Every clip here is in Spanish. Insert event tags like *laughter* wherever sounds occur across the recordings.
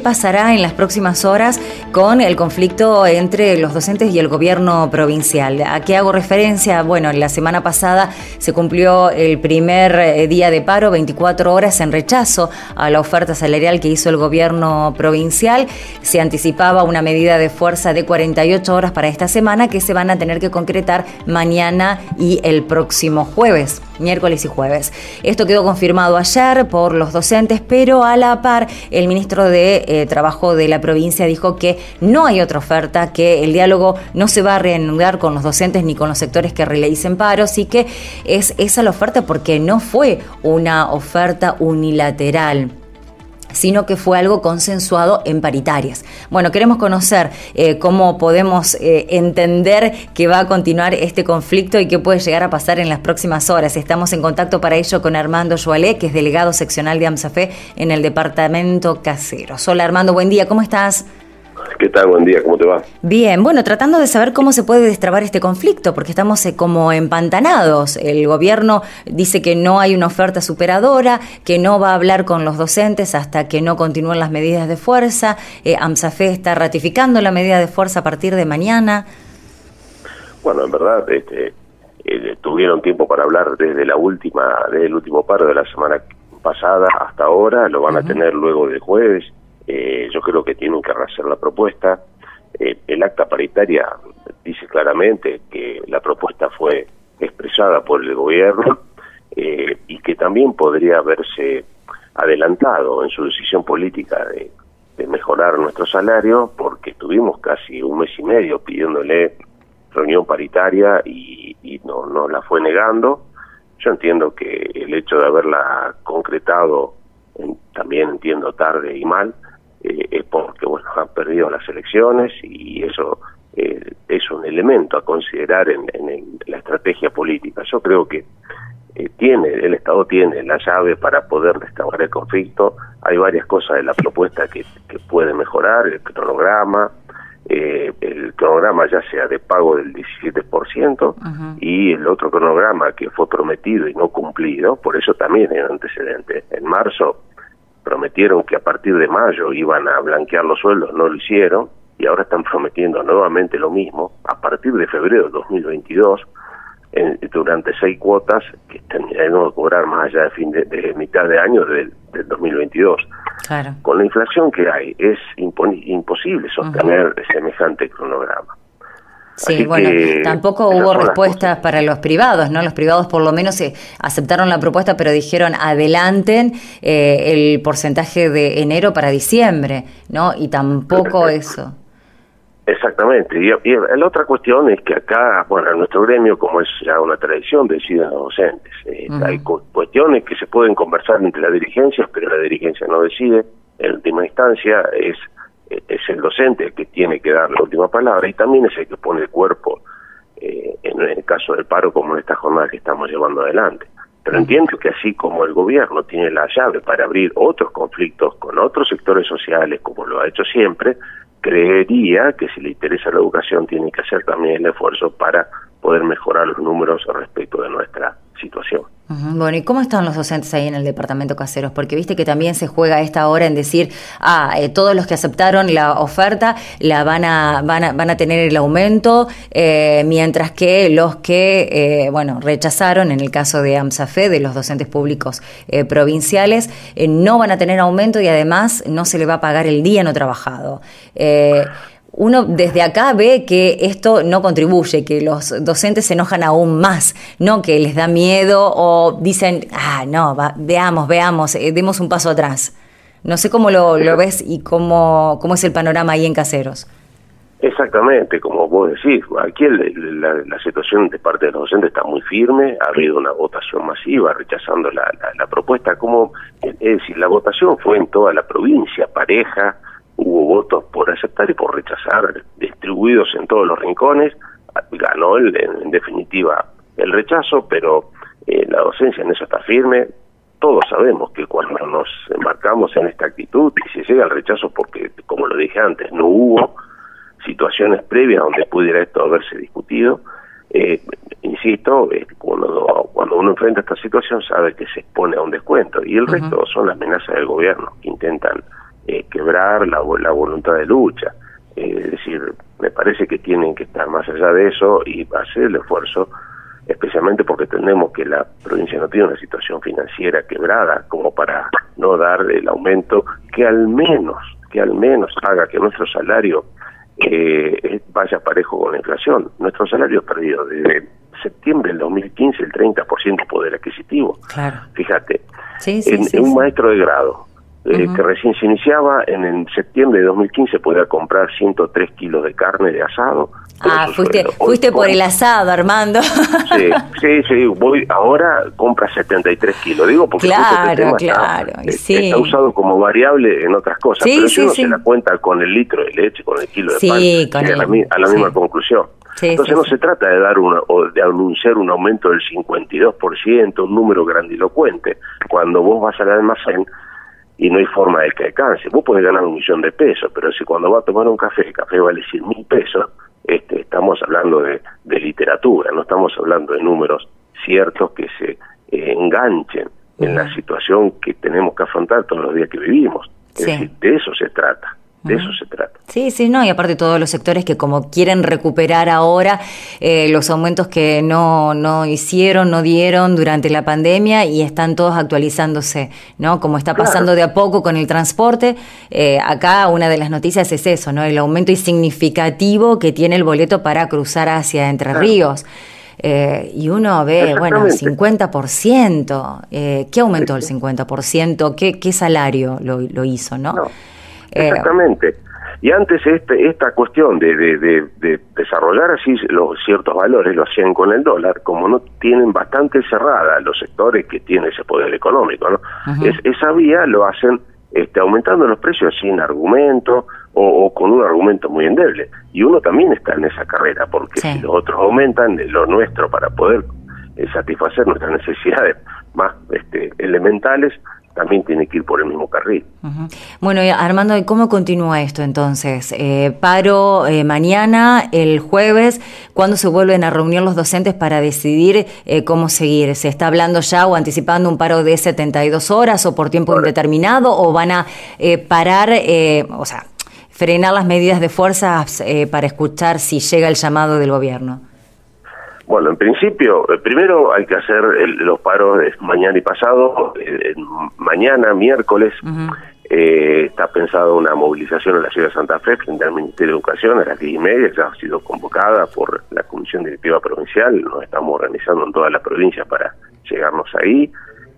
pasará en las próximas horas con el conflicto entre los docentes y el gobierno provincial. ¿A qué hago referencia? Bueno, la semana pasada se cumplió el primer eh, día de paro, 24 horas en rechazo a la oferta salarial que hizo el gobierno provincial. Se anticipaba una medida de fuerza de 48 horas para esta semana que se van a tener que concretar mañana y el próximo jueves, miércoles y jueves. Esto quedó confirmado ayer por los docentes, pero a la par el ministro de eh, Trabajo de la provincia dijo que no hay otra oferta, que el diálogo no se va a reanudar con los docentes ni con los sectores que realicen paros y que es esa la oferta porque no fue una oferta unilateral sino que fue algo consensuado en paritarias. Bueno, queremos conocer eh, cómo podemos eh, entender que va a continuar este conflicto y qué puede llegar a pasar en las próximas horas. Estamos en contacto para ello con Armando Joalé, que es delegado seccional de AMSAFE en el departamento casero. Hola Armando, buen día, ¿cómo estás? ¿Qué tal? Buen día, ¿cómo te va? Bien, bueno, tratando de saber cómo se puede destrabar este conflicto, porque estamos eh, como empantanados. El gobierno dice que no hay una oferta superadora, que no va a hablar con los docentes hasta que no continúen las medidas de fuerza. Eh, AMSAFE está ratificando la medida de fuerza a partir de mañana. Bueno, en verdad, este, eh, tuvieron tiempo para hablar desde la última, desde el último paro de la semana pasada hasta ahora, lo van a tener luego del jueves eh, yo creo que tienen que hacer la propuesta. Eh, el acta paritaria dice claramente que la propuesta fue expresada por el gobierno eh, y que también podría haberse adelantado en su decisión política de, mejorar nuestro salario porque tuvimos casi un mes y medio pidiéndole reunión paritaria y, no, no la fue negando. Yo entiendo que el hecho de haberla concretado también entiendo tarde y mal, eh, es porque bueno han perdido las elecciones y eso eh, es un elemento a considerar en, la estrategia política. Yo creo que eh, tiene el Estado tiene la llave para poder destrabar el conflicto. Hay varias cosas de la propuesta que, que puede mejorar, el cronograma, el cronograma ya sea de pago del 17% y el otro cronograma que fue prometido y no cumplido, por eso también es antecedente. En marzo prometieron que a partir de mayo iban a blanquear los sueldos, no lo hicieron, y ahora están prometiendo nuevamente lo mismo, a partir de febrero de 2022, en, durante seis cuotas que tendremos que cobrar más allá de, fin de, mitad de año del, 2022. Claro. Con la inflación que hay, es imposible sostener semejante cronograma. Sí, bueno, tampoco hubo respuestas para los privados, ¿no? Los privados por lo menos eh, aceptaron la propuesta, pero dijeron adelanten eh, el porcentaje de enero para diciembre, ¿no? Y tampoco eso. Exactamente. Y, la otra cuestión es que acá, bueno, en nuestro gremio, como es ya una tradición, deciden los docentes. Eh, hay cuestiones que se pueden conversar entre las dirigencias, pero la dirigencia no decide. En última instancia es es el docente el que tiene que dar la última palabra y también es el que pone el cuerpo eh, en el caso del paro como en esta jornada que estamos llevando adelante. Pero entiendo que así como el gobierno tiene la llave para abrir otros conflictos con otros sectores sociales, como lo ha hecho siempre, creería que si le interesa la educación tiene que hacer también el esfuerzo para poder mejorar los números respecto de nuestra situación. Bueno, ¿y cómo están los docentes ahí en el departamento caseros? Porque viste que también se juega esta hora en decir, ah, eh, todos los que aceptaron la oferta la van a, van a, van a tener el aumento, eh, mientras que los que, eh, bueno, rechazaron, en el caso de AMSAFE, de los docentes públicos provinciales, no van a tener aumento y además no se le va a pagar el día no trabajado uno desde acá ve que esto no contribuye, que los docentes se enojan aún más, no que les da miedo o dicen, ah, no, veamos, veamos, eh, demos un paso atrás. No sé cómo lo, ves y cómo, cómo es el panorama ahí en Caseros. Exactamente, como vos decís, aquí la, situación de parte de los docentes está muy firme, ha habido una votación masiva rechazando la, la propuesta, como, es decir, la votación fue en toda la provincia, pareja, hubo votos por aceptar y por rechazar, distribuidos en todos los rincones, ganó el, en definitiva el rechazo, pero eh, la docencia en eso está firme. Todos sabemos que cuando nos embarcamos en esta actitud y se llega al rechazo porque, como lo dije antes, no hubo situaciones previas donde pudiera esto haberse discutido, eh, insisto, eh, cuando, cuando uno enfrenta esta situación sabe que se expone a un descuento y el resto son las amenazas del gobierno que intentan la, la voluntad de lucha. Eh, es decir, me parece que tienen que estar más allá de eso y hacer el esfuerzo, especialmente porque tenemos que la provincia no tiene una situación financiera quebrada como para no dar el aumento que al menos, que al menos haga que nuestro salario eh, vaya parejo con la inflación. Nuestro salario ha perdido desde septiembre del 2015 el 30% poder adquisitivo. Claro. Fíjate, en, un maestro de grado eh, que recién se iniciaba, en, en septiembre de 2015 podía comprar 103 kilos de carne de asado. Ah, fuiste, fuiste por el asado, Armando. Sí, *laughs* sí, sí, voy, ahora compra 73 kilos, digo porque este claro, claro, está, sí. está, usado como variable en otras cosas, pero si uno se la cuenta con el litro de leche, con el kilo de pan, a, la, a la misma conclusión. Entonces no se trata de dar una, o de anunciar un aumento del 52%, un número grandilocuente. Cuando vos vas al almacén y no hay forma de que alcance, vos podés ganar un millón de pesos, pero si cuando vas a tomar un café, el café vale 100 mil pesos, este, estamos hablando de, literatura, no estamos hablando de números ciertos que se eh, enganchen en la situación que tenemos que afrontar todos los días que vivimos. Es decir, de eso se trata. De eso se trata. Sí, sí, no, y aparte todos los sectores que como quieren recuperar ahora eh, los aumentos que no, no hicieron, no dieron durante la pandemia y están todos actualizándose, ¿no? Como está pasando de a poco con el transporte, eh, acá una de las noticias es eso, ¿no? El aumento significativo que tiene el boleto para cruzar hacia Entre Ríos. Eh, y uno ve, bueno, 50%. Eh, ¿Qué aumentó el 50%? ¿Qué, qué salario lo, lo hizo, no Exactamente. Y antes este, esta cuestión de, de, desarrollar así los ciertos valores lo hacían con el dólar, como no tienen bastante cerrada los sectores que tienen ese poder económico, ¿no? es, esa vía lo hacen este, aumentando los precios sin argumento o, con un argumento muy endeble. Y uno también está en esa carrera, porque si los otros aumentan lo nuestro para poder eh, satisfacer nuestras necesidades más este, elementales, también tiene que ir por el mismo carril. Bueno, Armando, ¿y cómo continúa esto entonces? Eh, paro eh, mañana, el jueves, ¿cuándo se vuelven a reunir los docentes para decidir eh, cómo seguir? ¿Se está hablando ya o anticipando un paro de 72 horas o por tiempo indeterminado o van a parar, o sea, frenar las medidas de fuerzas para escuchar si llega el llamado del gobierno? Bueno, en principio, eh, primero hay que hacer los paros de mañana y pasado. Eh, mañana, miércoles, eh, está pensada una movilización en la ciudad de Santa Fe frente al Ministerio de Educación a las diez y media. Ya ha sido convocada por la Comisión Directiva Provincial. Nos estamos organizando en todas las provincias para llegarnos ahí.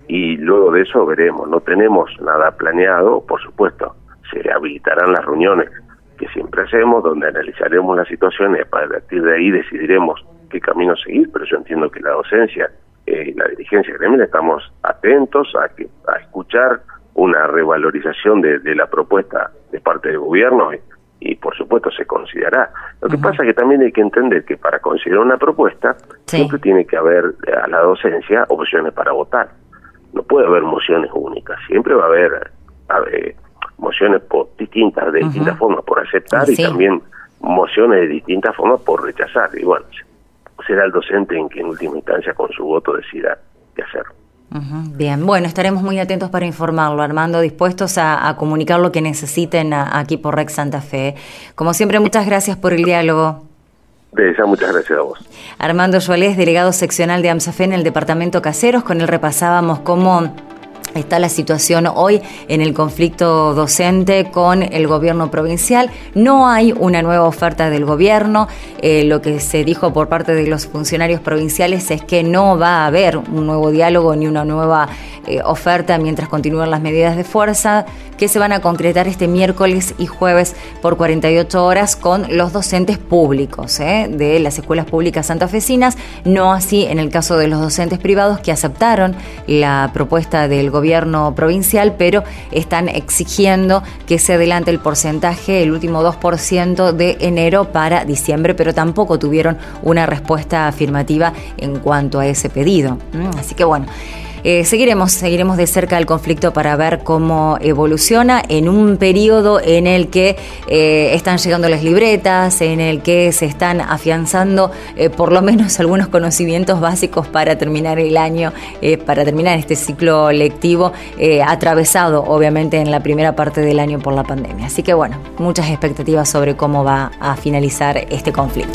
Y luego de eso veremos. No tenemos nada planeado, por supuesto. Se habilitarán las reuniones que siempre hacemos, donde analizaremos las situaciones. Para partir de ahí decidiremos qué camino seguir, pero yo entiendo que la docencia eh, y la dirigencia gremial estamos atentos a, que, a escuchar una revalorización de, la propuesta de parte del gobierno y, por supuesto se considerará. Lo que pasa es que también hay que entender que para considerar una propuesta siempre tiene que haber a la docencia opciones para votar. No puede haber mociones únicas, siempre va a haber, mociones por, distintas, de distintas formas por aceptar y también mociones de distintas formas por rechazar. Y bueno, será el docente en que en última instancia con su voto decida qué hacer. Bien, bueno, estaremos muy atentos para informarlo, Armando, dispuestos a, comunicar lo que necesiten aquí por Rex Santa Fe. Como siempre, muchas gracias por el diálogo. De muchas gracias a vos. Armando Joalés, delegado seccional de AMSAFE en el departamento Caseros, con él repasábamos cómo está la situación hoy en el conflicto docente con el gobierno provincial. No hay una nueva oferta del gobierno. Eh, lo que se dijo por parte de los funcionarios provinciales es que no va a haber un nuevo diálogo ni una nueva eh, oferta mientras continúan las medidas de fuerza que se van a concretar este miércoles y jueves por 48 horas con los docentes públicos eh, de las escuelas públicas santafesinas. No así en el caso de los docentes privados que aceptaron la propuesta del gobierno gobierno provincial, pero están exigiendo que se adelante el porcentaje, el último 2% de enero para diciembre, pero tampoco tuvieron una respuesta afirmativa en cuanto a ese pedido. Mm, así que bueno. Eh, seguiremos, seguiremos de cerca el conflicto para ver cómo evoluciona en un periodo en el que eh, están llegando las libretas, en el que se están afianzando eh, por lo menos *laughs* algunos conocimientos básicos para terminar el año, para terminar este ciclo lectivo, atravesado obviamente en la primera parte del año por la pandemia. Así que bueno, muchas expectativas sobre cómo va a finalizar este conflicto.